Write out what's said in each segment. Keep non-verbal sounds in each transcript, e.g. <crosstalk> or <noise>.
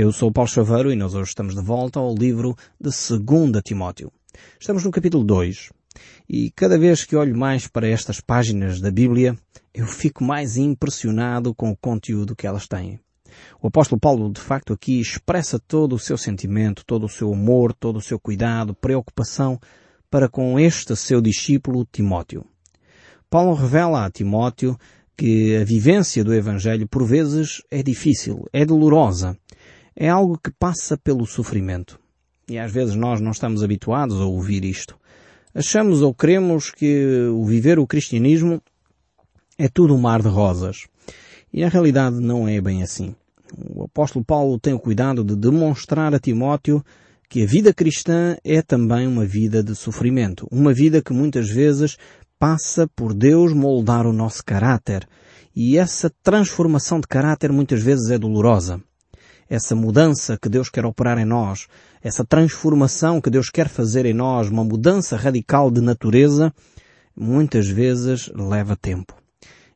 Eu sou Paulo Chaveiro e nós hoje estamos de volta ao livro de 2 Timóteo. Estamos no capítulo 2 e cada vez que olho mais para estas páginas da Bíblia, eu fico mais impressionado com o conteúdo que elas têm. O apóstolo Paulo, de facto, aqui expressa todo o seu sentimento, todo o seu amor, todo o seu cuidado, preocupação para com este seu discípulo Timóteo. Paulo revela a Timóteo que a vivência do Evangelho por vezes é difícil, é dolorosa, é algo que passa pelo sofrimento. E às vezes nós não estamos habituados a ouvir isto. Achamos ou queremos que o viver o cristianismo é tudo um mar de rosas. E a realidade não é bem assim. O apóstolo Paulo tem o cuidado de demonstrar a Timóteo que a vida cristã é também uma vida de sofrimento. Uma vida que muitas vezes passa por Deus moldar o nosso caráter. E essa transformação de caráter muitas vezes é dolorosa essa mudança que Deus quer operar em nós, essa transformação que Deus quer fazer em nós, uma mudança radical de natureza, muitas vezes leva tempo.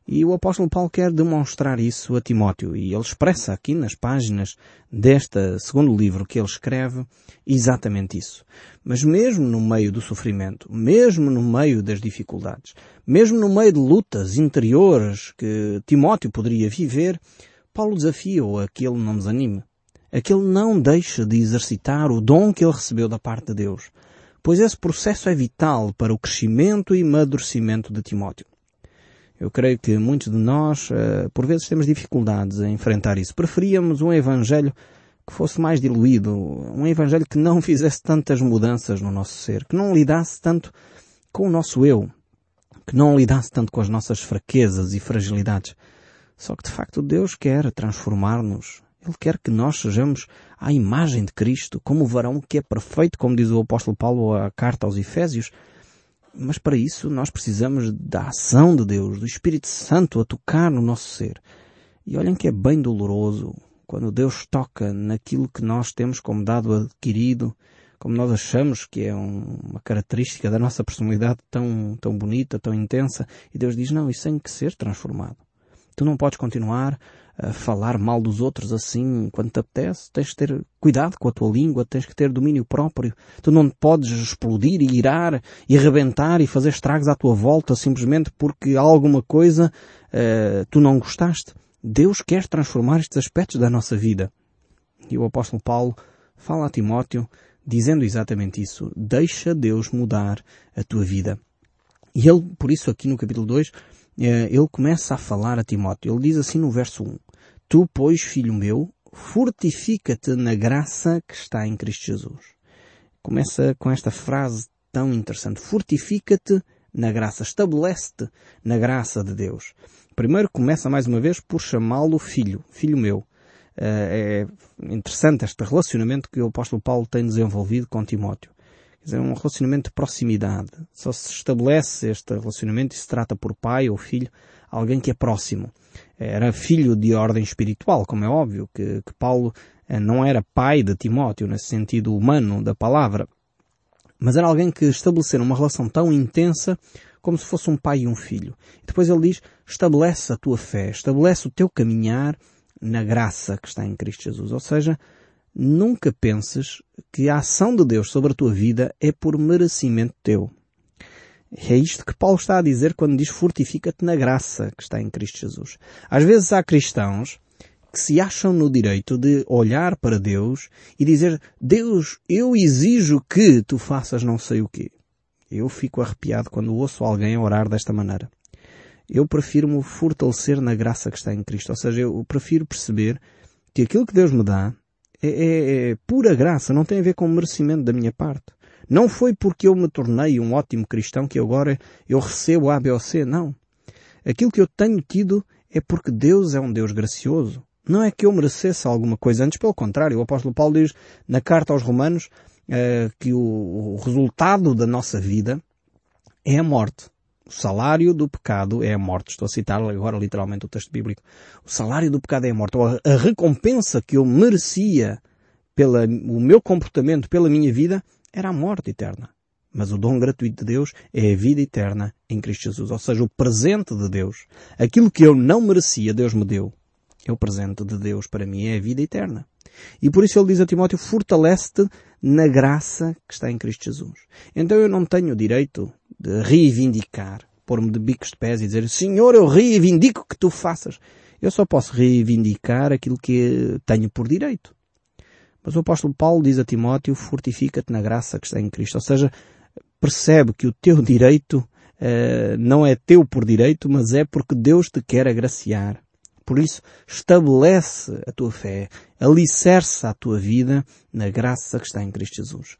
E o apóstolo Paulo quer demonstrar isso a Timóteo e ele expressa aqui nas páginas deste segundo livro que ele escreve exatamente isso. Mas mesmo no meio do sofrimento, mesmo no meio das dificuldades, mesmo no meio de lutas interiores que Timóteo poderia viver, Paulo desafia-o a que ele não desanime, a que ele não deixe de exercitar o dom que ele recebeu da parte de Deus, pois esse processo é vital para o crescimento e amadurecimento de Timóteo. Eu creio que muitos de nós, eh, por vezes, temos dificuldades em enfrentar isso. Preferíamos um evangelho que fosse mais diluído, um evangelho que não <laughs> fizesse tantas mudanças no nosso ser, que não lidasse tanto com o nosso eu, que não lidasse tanto com as nossas fraquezas e fragilidades. Só que de facto Deus quer transformar-nos. Ele quer que nós sejamos à imagem de Cristo, como o varão que é perfeito, como diz o apóstolo Paulo a carta aos Efésios. Mas para isso nós precisamos da ação de Deus, do Espírito Santo a tocar no nosso ser. E olhem que é bem doloroso quando Deus toca naquilo que nós temos como dado adquirido, como nós achamos que é um, uma característica da nossa personalidade tão, tão bonita, tão intensa, e Deus diz, não, isso tem que ser transformado. Tu não podes continuar a falar mal dos outros assim quando te apetece. Tens que ter cuidado com a tua língua, tens que ter domínio próprio. Tu não podes explodir e irar e arrebentar e fazer estragos à tua volta simplesmente porque alguma coisa uh, tu não gostaste. Deus quer transformar estes aspectos da nossa vida. E o apóstolo Paulo fala a Timóteo dizendo exatamente isso. Deixa Deus mudar a tua vida. E ele, por isso, aqui no capítulo 2, eh, ele começa a falar a Timóteo. Ele diz assim no verso 1. Tu, pois, filho meu, fortifica-te na graça que está em Cristo Jesus. Começa com esta frase tão interessante. Fortifica-te na graça. Estabelece-te na graça de Deus. Primeiro começa mais uma vez por chamá-lo filho. Filho meu. Eh, é interessante este relacionamento que o apóstolo Paulo tem desenvolvido com Timóteo. Quer dizer, um relacionamento de proximidade. Só se estabelece este relacionamento e se trata por pai ou filho, alguém que é próximo. Era filho de ordem espiritual, como é óbvio, que, que Paulo eh, não era pai de Timóteo, nesse sentido humano da palavra, mas era alguém que estabeleceram uma relação tão intensa como se fosse um pai e um filho. E depois ele diz, estabelece a tua fé, estabelece o teu caminhar na graça que está em Cristo Jesus. Ou seja, Nunca penses que a ação de Deus sobre a tua vida é por merecimento teu. É isto que Paulo está a dizer quando diz fortifica-te na graça que está em Cristo Jesus. Às vezes há cristãos que se acham no direito de olhar para Deus e dizer Deus, eu exijo que tu faças não sei o quê. Eu fico arrepiado quando ouço alguém orar desta maneira. Eu prefiro-me fortalecer na graça que está em Cristo. Ou seja, eu prefiro perceber que aquilo que Deus me dá é, é, é pura graça, não tem a ver com merecimento da minha parte. Não foi porque eu me tornei um ótimo cristão que agora eu recebo A, B ou C, não. Aquilo que eu tenho tido é porque Deus é um Deus gracioso. Não é que eu merecesse alguma coisa, antes pelo contrário. O apóstolo Paulo diz na carta aos Romanos uh, que o, o resultado da nossa vida é a morte. O salário do pecado é a morte. Estou a citar agora literalmente o texto bíblico. O salário do pecado é a morte. A recompensa que eu merecia pelo meu comportamento, pela minha vida, era a morte eterna. Mas o dom gratuito de Deus é a vida eterna em Cristo Jesus. Ou seja, o presente de Deus. Aquilo que eu não merecia, Deus me deu. É o presente de Deus para mim, é a vida eterna. E por isso ele diz a Timóteo, fortalece-te na graça que está em Cristo Jesus. Então eu não tenho o direito de reivindicar, pôr-me de bicos de pés e dizer, Senhor, eu reivindico que tu faças. Eu só posso reivindicar aquilo que tenho por direito. Mas o apóstolo Paulo diz a Timóteo, fortifica-te na graça que está em Cristo. Ou seja, percebe que o teu <laughs> direito uh, não é teu por direito, mas é porque Deus te quer agraciar. Por isso, estabelece a tua fé, alicerça a tua vida na graça que está em Cristo Jesus.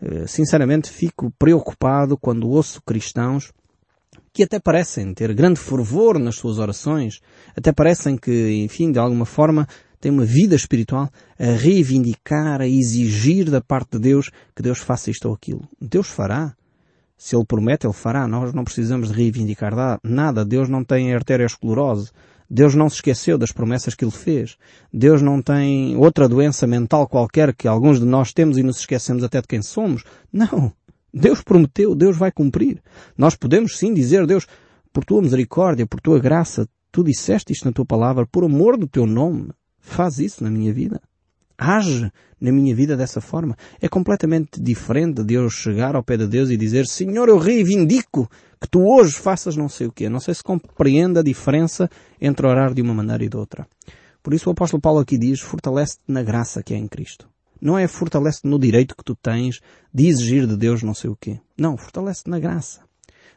Uh, sinceramente, fico preocupado quando ouço cristãos que até parecem ter grande fervor nas suas orações, até parecem que, enfim, de alguma forma, tem uma vida espiritual a reivindicar, a exigir da parte de Deus que Deus faça isto ou aquilo. Deus fará. Se Ele promete, Ele fará. Nós não precisamos de reivindicar nada. Deus não tem arteriosclerose. Deus não se esqueceu das promessas que Ele fez. Deus não tem outra doença mental qualquer que alguns de nós temos e nos esquecemos até de quem somos. Não. Deus prometeu, Deus vai cumprir. Nós podemos sim dizer, Deus, por tua misericórdia, por tua graça, tu disseste isto na tua palavra, por amor do teu nome. Faz isso na minha vida. Age na minha vida dessa forma. É completamente diferente de eu chegar ao pé de Deus e dizer, Senhor, eu reivindico que tu hoje faças não sei o quê. Não sei se compreende a diferença entre orar de uma maneira e de outra. Por isso o apóstolo Paulo aqui diz, fortalece-te na graça que é em Cristo. Não é fortalece-te no direito que tu tens de exigir de Deus não sei o quê. Não, fortalece-te na graça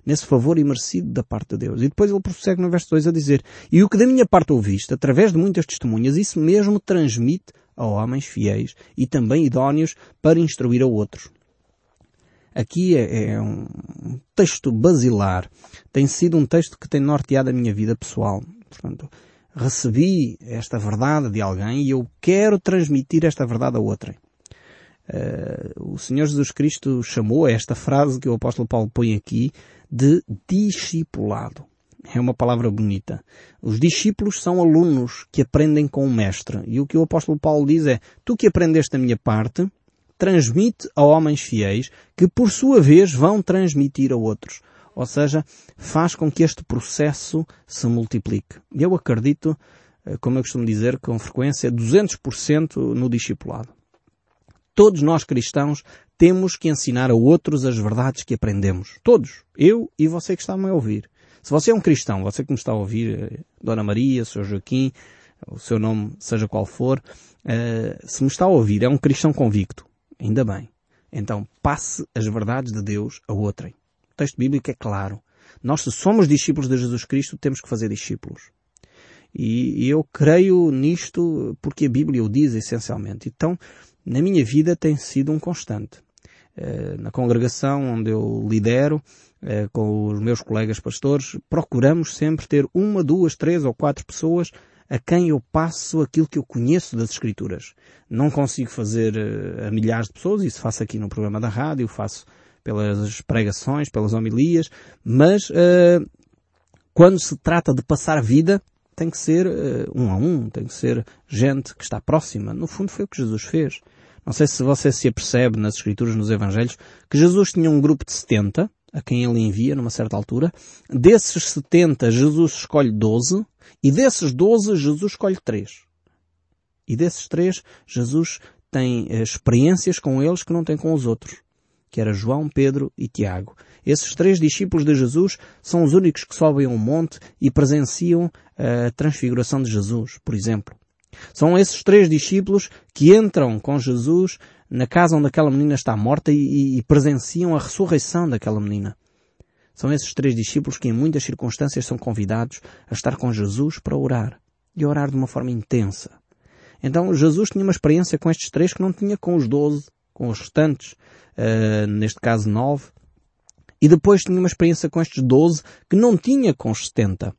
nesse favor imerecido da parte de Deus. E depois ele prossegue no verso 2 a dizer, e o que da minha parte ouviste, através de muitas testemunhas, isso mesmo transmite a homens fiéis e também idóneos para instruir a outros. Aqui é, é um texto basilar. Tem sido um texto que tem norteado a minha vida pessoal. Portanto, recebi esta verdade de alguém e eu quero transmitir esta verdade a outrem. Uh, o Senhor Jesus Cristo chamou esta frase que o apóstolo Paulo põe aqui de discipulado. É uma palavra bonita. Os discípulos são alunos que aprendem com o mestre. E o que o apóstolo Paulo diz é, tu que aprendeste da minha parte, transmite a homens fiéis que por sua vez vão transmitir a outros. Ou seja, faz com que este processo se multiplique. Eu acredito, eh, como eu costumo dizer, com frequência, 200% no discipulado. Todos nós cristãos temos que ensinar a outros as verdades que aprendemos. Todos. Eu e você que está-me a ouvir. Se você é um cristão, você que me está a ouvir, eh, Dona Maria, Sr. Joaquim, o seu nome seja qual for, uh, se me está a ouvir, é um cristão convicto. Ainda bem. Então, passe as verdades de Deus a outrem. O texto bíblico é claro. Nós, se somos discípulos de Jesus Cristo, temos que fazer discípulos. E, e eu creio nisto porque a Bíblia o diz essencialmente. Então, na minha vida tem sido um constante. Eh, na congregação onde eu lidero, com os meus colegas pastores, procuramos sempre ter uma, duas, três ou quatro pessoas a quem eu passo aquilo que eu conheço das Escrituras. Não consigo fazer eh, a milhares de pessoas, isso faço aqui no programa da rádio, faço pelas pregações, pelas homilias, mas uh, quando se trata de passar vida, tem que ser uh, um a um, tem que ser gente que está próxima. No fundo foi o que Jesus fez. Não sei se você se apercebe nas Escrituras, nos Evangelhos, que Jesus tinha um grupo de 70, a quem ele envia numa certa altura. Desses 70, Jesus escolhe 12, e desses 12, Jesus escolhe 3. E desses 3, Jesus tem eh, experiências com eles que não tem com os outros, que era João, Pedro e Tiago. Esses três discípulos de Jesus são os únicos que sobem um monte e presenciam a transfiguração de Jesus, por exemplo. São esses três discípulos que entram com Jesus na casa onde aquela menina está morta e, e, presenciam a ressurreição daquela menina. São esses três discípulos que em muitas circunstâncias são convidados a estar com Jesus para orar. E orar de uma forma intensa. Então Jesus tinha uma experiência com estes três que não tinha com os doze, com os restantes, uh, neste caso nove. E depois tinha uma experiência com estes doze que não tinha com os setenta.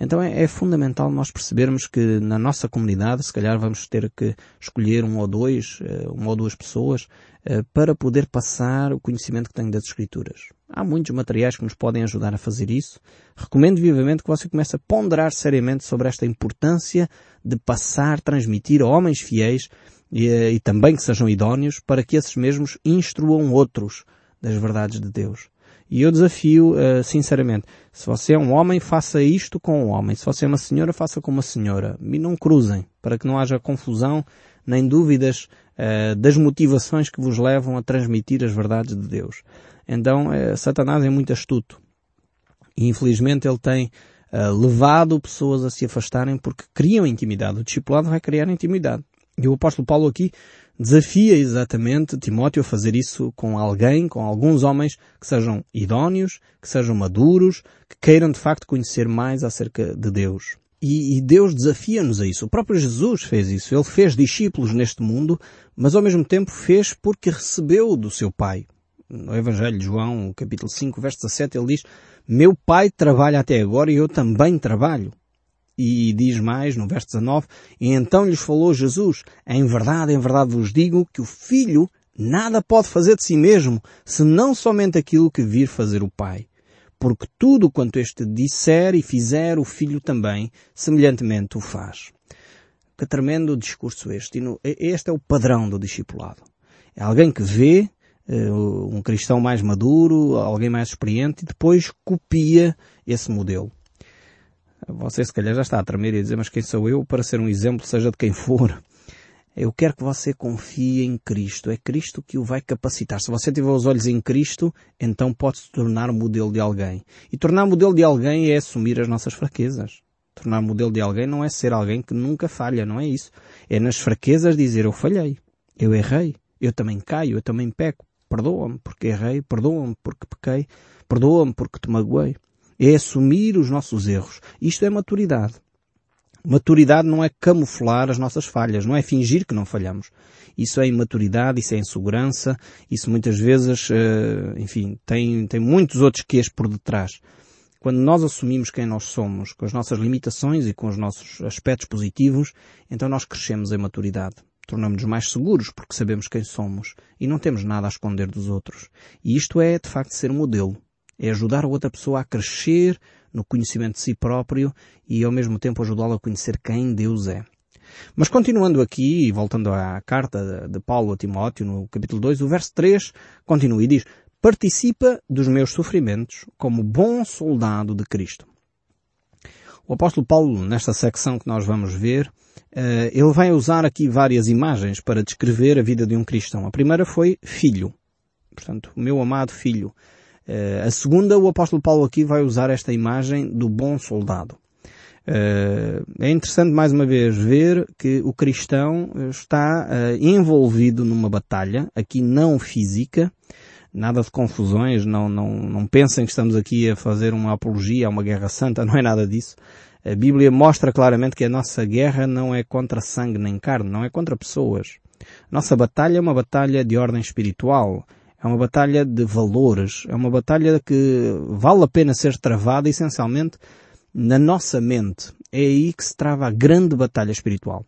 Então é, é, fundamental nós percebermos que na nossa comunidade, se calhar vamos ter que escolher um ou dois, eh, uma ou duas pessoas, eh, para poder passar o conhecimento que tenho das Escrituras. Há muitos materiais que nos podem ajudar a fazer isso. Recomendo vivamente que você comece a ponderar seriamente sobre esta importância de passar, transmitir a homens fiéis e, eh, e também que sejam idóneos para que esses mesmos instruam outros das verdades de Deus. E eu desafio, uh, sinceramente, se você é um homem, faça isto com um homem. Se você é uma senhora, faça com uma senhora. E não cruzem, para que não haja confusão nem dúvidas uh, das motivações que vos levam a transmitir as verdades de Deus. Então, uh, Satanás é muito astuto. E infelizmente ele tem levado pessoas a se afastarem porque criam intimidade. O discipulado vai criar intimidade. E o apóstolo Paulo aqui desafia exatamente Timóteo a fazer isso com alguém, com alguns homens que sejam idóneos, que sejam maduros, que queiram de facto conhecer mais acerca de Deus. E, e Deus desafia-nos a isso. O próprio Jesus fez isso. Ele fez discípulos neste mundo, mas ao mesmo tempo fez porque recebeu do seu Pai. No Evangelho de João, capítulo 5, verso 17, ele diz, Meu Pai trabalha até agora e eu também trabalho. E diz mais, no verso 19, E então lhes falou Jesus, Em verdade, em verdade vos digo que o Filho nada pode fazer de si mesmo, senão somente aquilo que vir fazer o Pai. Porque tudo quanto este disser e fizer, o Filho também, semelhantemente o faz. Que tremendo discurso este. Este é o padrão do discipulado. É alguém que vê eh, um cristão mais maduro, alguém mais experiente, e depois copia esse modelo. Você se calhar já está a tremer e a dizer, mas quem sou eu para ser um exemplo, seja de quem for? Eu quero que você confie em Cristo. É Cristo que o vai capacitar. Se você tiver os olhos em Cristo, então pode se tornar modelo de alguém. E tornar modelo de alguém é assumir as nossas fraquezas. Tornar modelo de alguém não é ser alguém que nunca falha, não é isso. É nas fraquezas dizer eu falhei, eu errei, eu também caio, eu também peco. Perdoa-me porque errei, perdoa-me porque pequei, perdoa-me porque te magoei é assumir os nossos erros. Isto é maturidade. Maturidade não é camuflar as nossas falhas, não é fingir que não falhamos. Isso é imaturidade, isso é insegurança, isso muitas vezes, eh, enfim, tem, tem muitos outros quês por detrás. Quando nós assumimos quem nós somos, com as nossas limitações e com os nossos aspectos positivos, então nós crescemos em maturidade. Tornamos-nos mais seguros porque sabemos quem somos e não temos nada a esconder dos outros. E isto é, de facto, ser modelo é ajudar a outra pessoa a crescer no conhecimento de si próprio e ao mesmo tempo ajudá-la a conhecer quem Deus é. Mas continuando aqui e voltando à carta de Paulo a Timóteo, no capítulo 2, o verso 3 continua e diz, participa dos meus sofrimentos como bom soldado de Cristo. O apóstolo Paulo, nesta secção que nós vamos ver, eh, ele vai usar aqui várias imagens para descrever a vida de um cristão. A primeira foi filho. Portanto, o meu amado filho. Uh, a segunda, o apóstolo Paulo aqui vai usar esta imagem do bom soldado. Uh, é interessante mais uma vez ver que o cristão está uh, envolvido numa batalha, aqui não física, nada de confusões, não, não, não pensem que estamos aqui a fazer uma apologia a uma guerra santa, <laughs> não é nada disso. A Bíblia mostra claramente que a nossa guerra não é contra sangue nem carne, não é contra pessoas. Nossa batalha é uma batalha de ordem espiritual. É uma batalha de valores. É uma batalha que vale a pena ser travada essencialmente na nossa mente. É aí que se trava a grande batalha espiritual.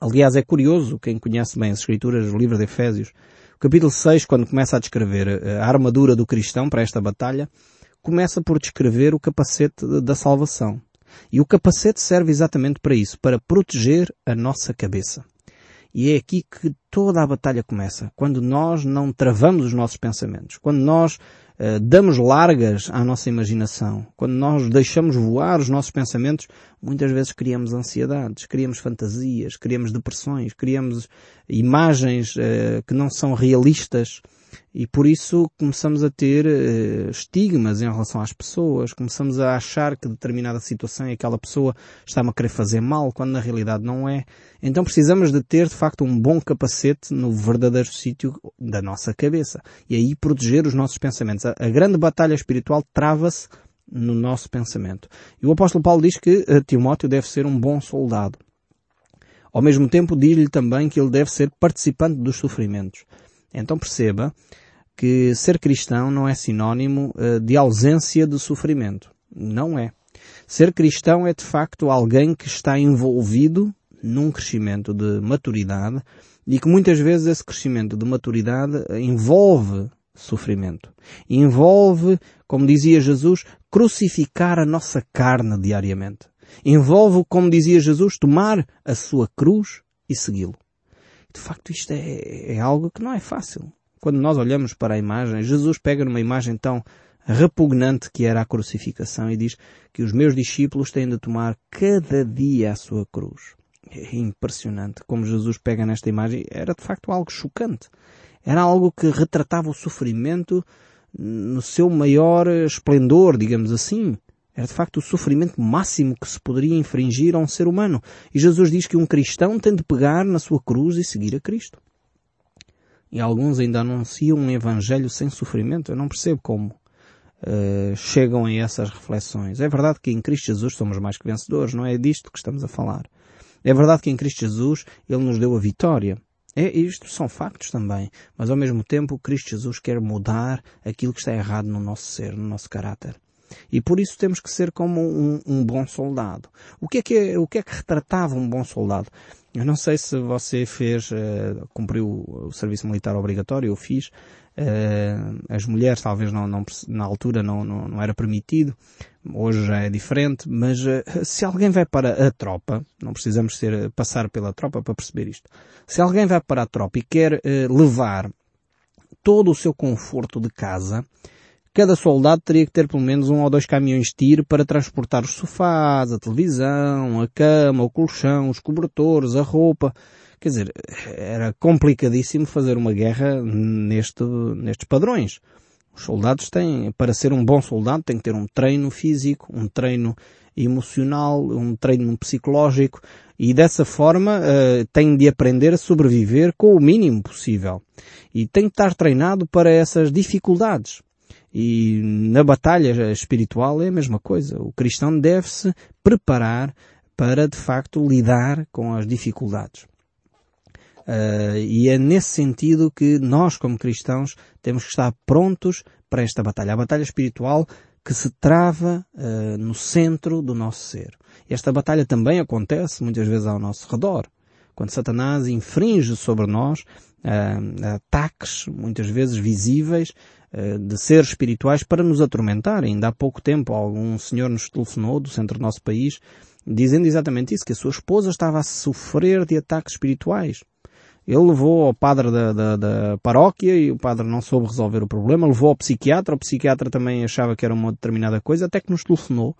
Aliás, é curioso, quem conhece bem as Escrituras, o livro de Efésios, o capítulo 6, quando começa a descrever a armadura do cristão para esta batalha, começa por descrever o capacete da salvação. E o capacete serve exatamente para isso, para proteger a nossa cabeça. E é aqui que toda a batalha começa. Quando nós não travamos os nossos pensamentos. Quando nós uh, damos largas à nossa imaginação. Quando nós deixamos voar os nossos pensamentos, muitas vezes criamos ansiedades, criamos fantasias, criamos depressões, criamos imagens uh, que não são realistas e por isso começamos a ter uh, estigmas em relação às pessoas, começamos a achar que determinada situação e aquela pessoa está-me a querer fazer mal, quando na realidade não é. Então precisamos de ter de facto um bom capacete no verdadeiro sítio da nossa cabeça e aí proteger os nossos pensamentos. A, a grande batalha espiritual trava-se no nosso pensamento. E o apóstolo Paulo diz que uh, Timóteo deve ser um bom soldado. Ao mesmo tempo diz-lhe também que ele deve ser participante dos sofrimentos. Então perceba que ser cristão não é sinónimo uh, de ausência de sofrimento. Não é. Ser cristão é de facto alguém que está envolvido num crescimento de maturidade e que muitas vezes esse crescimento de maturidade envolve sofrimento. Envolve, como dizia Jesus, crucificar a nossa carne diariamente. Envolve, como dizia Jesus, tomar a sua cruz e segui-lo. De facto, isto é, é algo que não é fácil. Quando nós olhamos para a imagem, Jesus pega numa imagem tão repugnante que era a crucificação e diz que os meus discípulos têm de tomar cada dia a sua cruz. É impressionante como Jesus pega nesta imagem. Era de facto algo chocante. Era algo que retratava o sofrimento no seu maior esplendor, digamos assim. Era de facto o sofrimento máximo que se poderia infringir a um ser humano. E Jesus diz que um cristão tem de pegar na sua cruz e seguir a Cristo. E alguns ainda anunciam um evangelho sem sofrimento. Eu não percebo como uh, chegam a essas reflexões. É verdade que em Cristo Jesus somos mais que vencedores, não é disto que estamos a falar. É verdade que em Cristo Jesus Ele nos deu a vitória. É, isto são factos também, mas ao mesmo tempo Cristo Jesus quer mudar aquilo que está errado no nosso ser, no nosso caráter. E por isso temos que ser como um, um bom soldado. O que, é que o que é que retratava um bom soldado? Eu não sei se você fez, uh, cumpriu o serviço militar obrigatório, eu fiz. Uh, as mulheres talvez não, não, na altura não, não, não, era permitido, hoje já é diferente, mas uh, se alguém vai para a tropa, não precisamos ser, passar pela tropa para perceber isto, se alguém vai para a tropa e quer levar todo o seu conforto de casa, Cada soldado teria que ter pelo menos um ou dois caminhões de tiro para transportar os sofás, a televisão, a cama, o colchão, os cobertores, a roupa. Quer dizer, era complicadíssimo fazer uma guerra neste, nestes padrões. Os soldados têm, para ser um bom soldado, tem que ter um treino físico, um treino emocional, um treino psicológico e dessa forma uh, tem de aprender a sobreviver com o mínimo possível. E tem de estar treinado para essas dificuldades. E na batalha espiritual é a mesma coisa. O cristão deve-se preparar para, de facto, lidar com as dificuldades. Uh, e é nesse sentido que nós, como cristãos, temos que estar prontos para esta batalha. A batalha espiritual que se trava uh, no centro do nosso ser. Esta batalha também acontece muitas vezes ao nosso redor. Quando Satanás infringe sobre nós uh, ataques, muitas vezes visíveis, de seres espirituais para nos atormentar. Ainda há pouco tempo algum senhor nos telefonou do centro do nosso país dizendo exatamente isso, que a sua esposa estava a sofrer de ataques espirituais. Ele levou ao padre da, da, da, paróquia e o padre não soube resolver o problema, levou ao psiquiatra, o psiquiatra também achava que era uma determinada coisa, até que nos telefonou.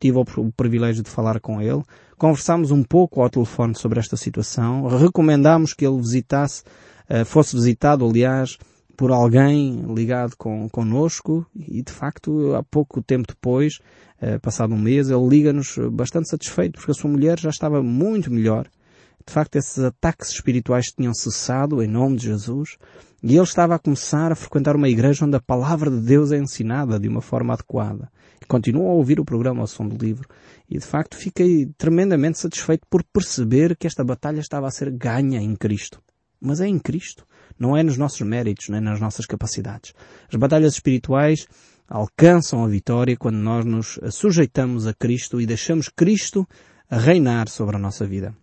Tive o privilégio de falar com ele. Conversámos um pouco ao telefone sobre esta situação. Recomendámos que ele visitasse, eh, fosse visitado, aliás, por alguém ligado com, connosco e de facto há pouco tempo depois, eh, passado um mês, ele liga-nos bastante satisfeito porque a sua mulher já estava muito melhor. De facto esses ataques espirituais tinham cessado em nome de Jesus e ele estava a começar a frequentar uma igreja onde a palavra de Deus é ensinada de uma forma adequada. E continua a ouvir o programa ao som do livro e de facto fiquei tremendamente satisfeito por perceber que esta batalha estava a ser ganha em Cristo. Mas é em Cristo. Não é nos nossos méritos, nem nas nossas capacidades. As batalhas espirituais alcançam a vitória quando nós nos sujeitamos a Cristo e deixamos Cristo reinar sobre a nossa vida.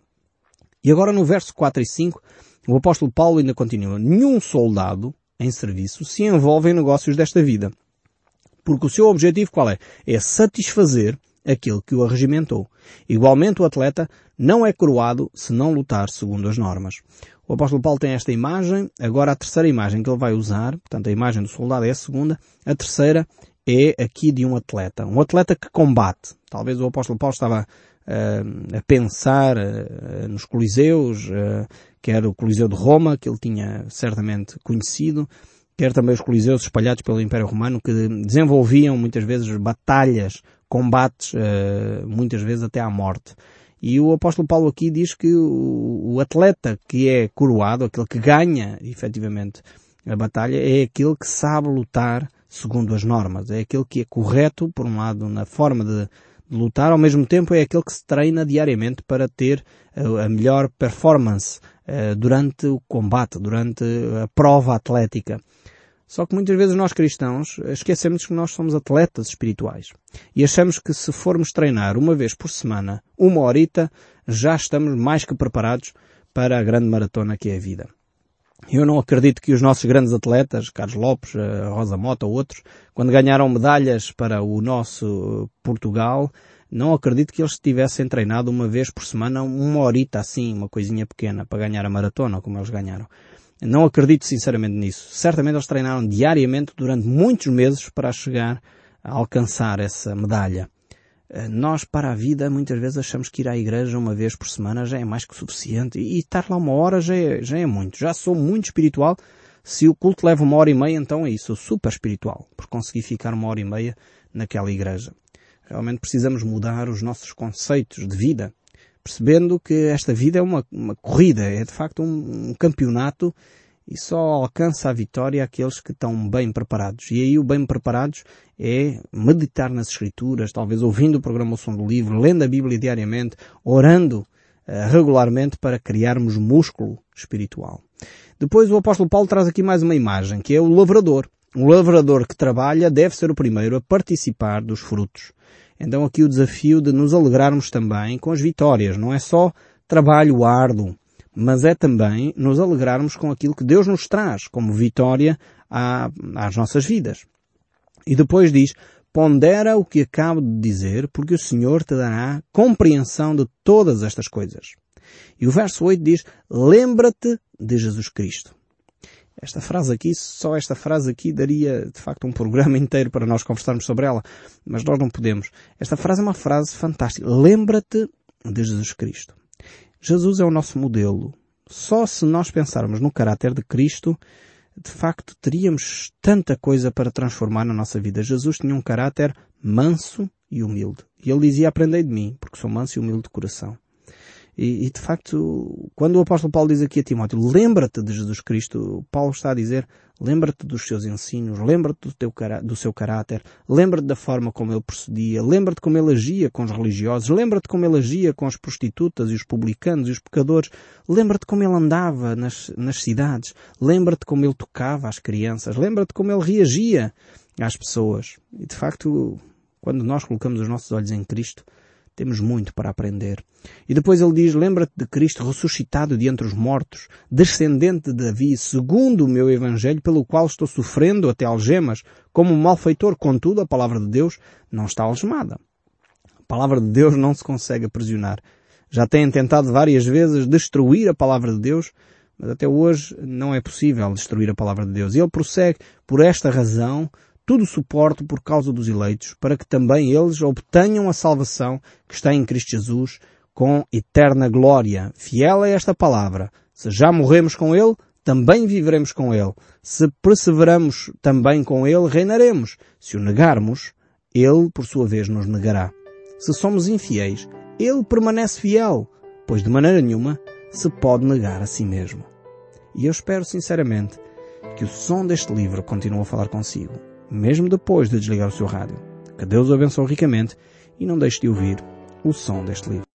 E agora no verso 4 e 5, o apóstolo Paulo ainda continua. Nenhum soldado em serviço se envolve em negócios desta vida. Porque o seu objetivo qual é? É satisfazer aquele que o arregimentou. Igualmente o atleta não é coroado se não lutar segundo as normas. O apóstolo Paulo tem esta imagem, agora a terceira imagem que ele vai usar, portanto a imagem do soldado é a segunda, a terceira é aqui de um atleta. Um atleta que combate. Talvez o apóstolo Paulo estava uh, a pensar uh, nos coliseus, uh, quer o coliseu de Roma, que ele tinha certamente conhecido, quer também os coliseus espalhados pelo Império Romano, que desenvolviam muitas vezes batalhas, combates, muitas vezes até à morte. E o apóstolo Paulo aqui diz que o, atleta que é coroado, aquele que ganha efetivamente a batalha, é aquele que sabe lutar segundo as normas. É aquele que é correto, por um lado, na forma de, de lutar, ao mesmo tempo é aquele que se treina diariamente para ter a, a melhor performance uh, durante o combate, durante a prova atlética. Só que muitas vezes nós cristãos esquecemos que nós somos atletas espirituais. E achamos que se formos treinar uma vez por semana, uma horita, já estamos mais que preparados para a grande maratona que é a vida. Eu não acredito que os nossos grandes atletas, Carlos Lopes, eh, Rosa Mota ou outros, quando ganharam medalhas para o nosso Portugal, não acredito que eles tivessem treinado uma vez por semana, uma horita assim, uma coisinha pequena, para ganhar a maratona, como eles ganharam. Não acredito sinceramente nisso. Certamente eles treinaram diariamente durante muitos meses para chegar a alcançar essa medalha. Eh, nós, para a vida, muitas vezes achamos que ir à igreja uma vez por semana já é mais que suficiente e estar lá uma hora já é, já é muito. Já sou muito espiritual. Se o culto leva uma hora e meia, então é isso. Sou super espiritual por conseguir ficar uma hora e meia naquela igreja. Realmente precisamos mudar os nossos conceitos de vida, percebendo que esta vida é uma, uma corrida, é de facto um, um campeonato e só alcança a vitória aqueles que estão bem preparados. E aí o bem preparados é meditar nas Escrituras, talvez ouvindo o programa O Som do Livro, lendo a Bíblia diariamente, orando uh, regularmente para criarmos músculo espiritual. Depois o apóstolo Paulo traz aqui mais uma imagem, que é o lavrador. O lavrador que trabalha deve ser o primeiro a participar dos frutos. Então aqui o desafio de nos alegrarmos também com as vitórias. Não é só trabalho árduo, mas é também nos alegrarmos com aquilo que Deus nos traz como vitória às nossas vidas. E depois diz, pondera o que acabo de dizer, porque o Senhor te dará compreensão de todas estas coisas. E o verso 8 diz, lembra-te de Jesus Cristo. Esta frase aqui, só esta frase aqui daria de facto um programa <laughs> inteiro para nós conversarmos sobre ela, mas nós não podemos. Esta frase é uma frase fantástica. Lembra-te de Jesus Cristo. Jesus é o nosso modelo. Só se nós pensarmos no caráter de Cristo, de facto teríamos tanta coisa para transformar na nossa vida. Jesus tinha um caráter manso e humilde. E ele dizia, aprendei de mim, porque sou manso e humilde de coração. E, e, de facto, quando o apóstolo Paulo diz aqui a Timóteo, lembra-te de Jesus Cristo, Paulo está a dizer, lembra-te dos seus ensinos, lembra-te do, teu, do seu caráter, lembra-te da forma como ele procedia, lembra-te como ele agia com os religiosos, lembra-te como ele agia com as prostitutas e os publicanos e os pecadores, lembra-te como ele andava nas, nas cidades, lembra-te como ele tocava às crianças, lembra-te como ele reagia às pessoas. E de facto, quando nós colocamos os nossos olhos em Cristo, temos muito para aprender. E depois ele diz, lembra-te de Cristo ressuscitado de entre os mortos, descendente de Davi, segundo o meu evangelho, pelo qual estou sofrendo até algemas, como um malfeitor. Contudo, a palavra de Deus não está algemada. A palavra de Deus não se consegue aprisionar. Já têm tentado várias vezes destruir a palavra de Deus, mas até hoje não é possível destruir a palavra de Deus. E ele prossegue, por esta razão, tudo suporto por causa dos eleitos, para que também eles obtenham a salvação que está em Cristo Jesus com eterna glória. Fiel é esta palavra. Se já morremos com Ele, também viveremos com Ele. Se perseveramos também com Ele, reinaremos. Se o negarmos, Ele, por sua vez, nos negará. Se somos infiéis, Ele permanece fiel, pois de maneira nenhuma se pode negar a si mesmo. E eu espero sinceramente que o som deste livro continue a falar consigo mesmo depois de desligar o seu rádio. Que Deus o abençoe ricamente e não deixe de ouvir o som deste livro.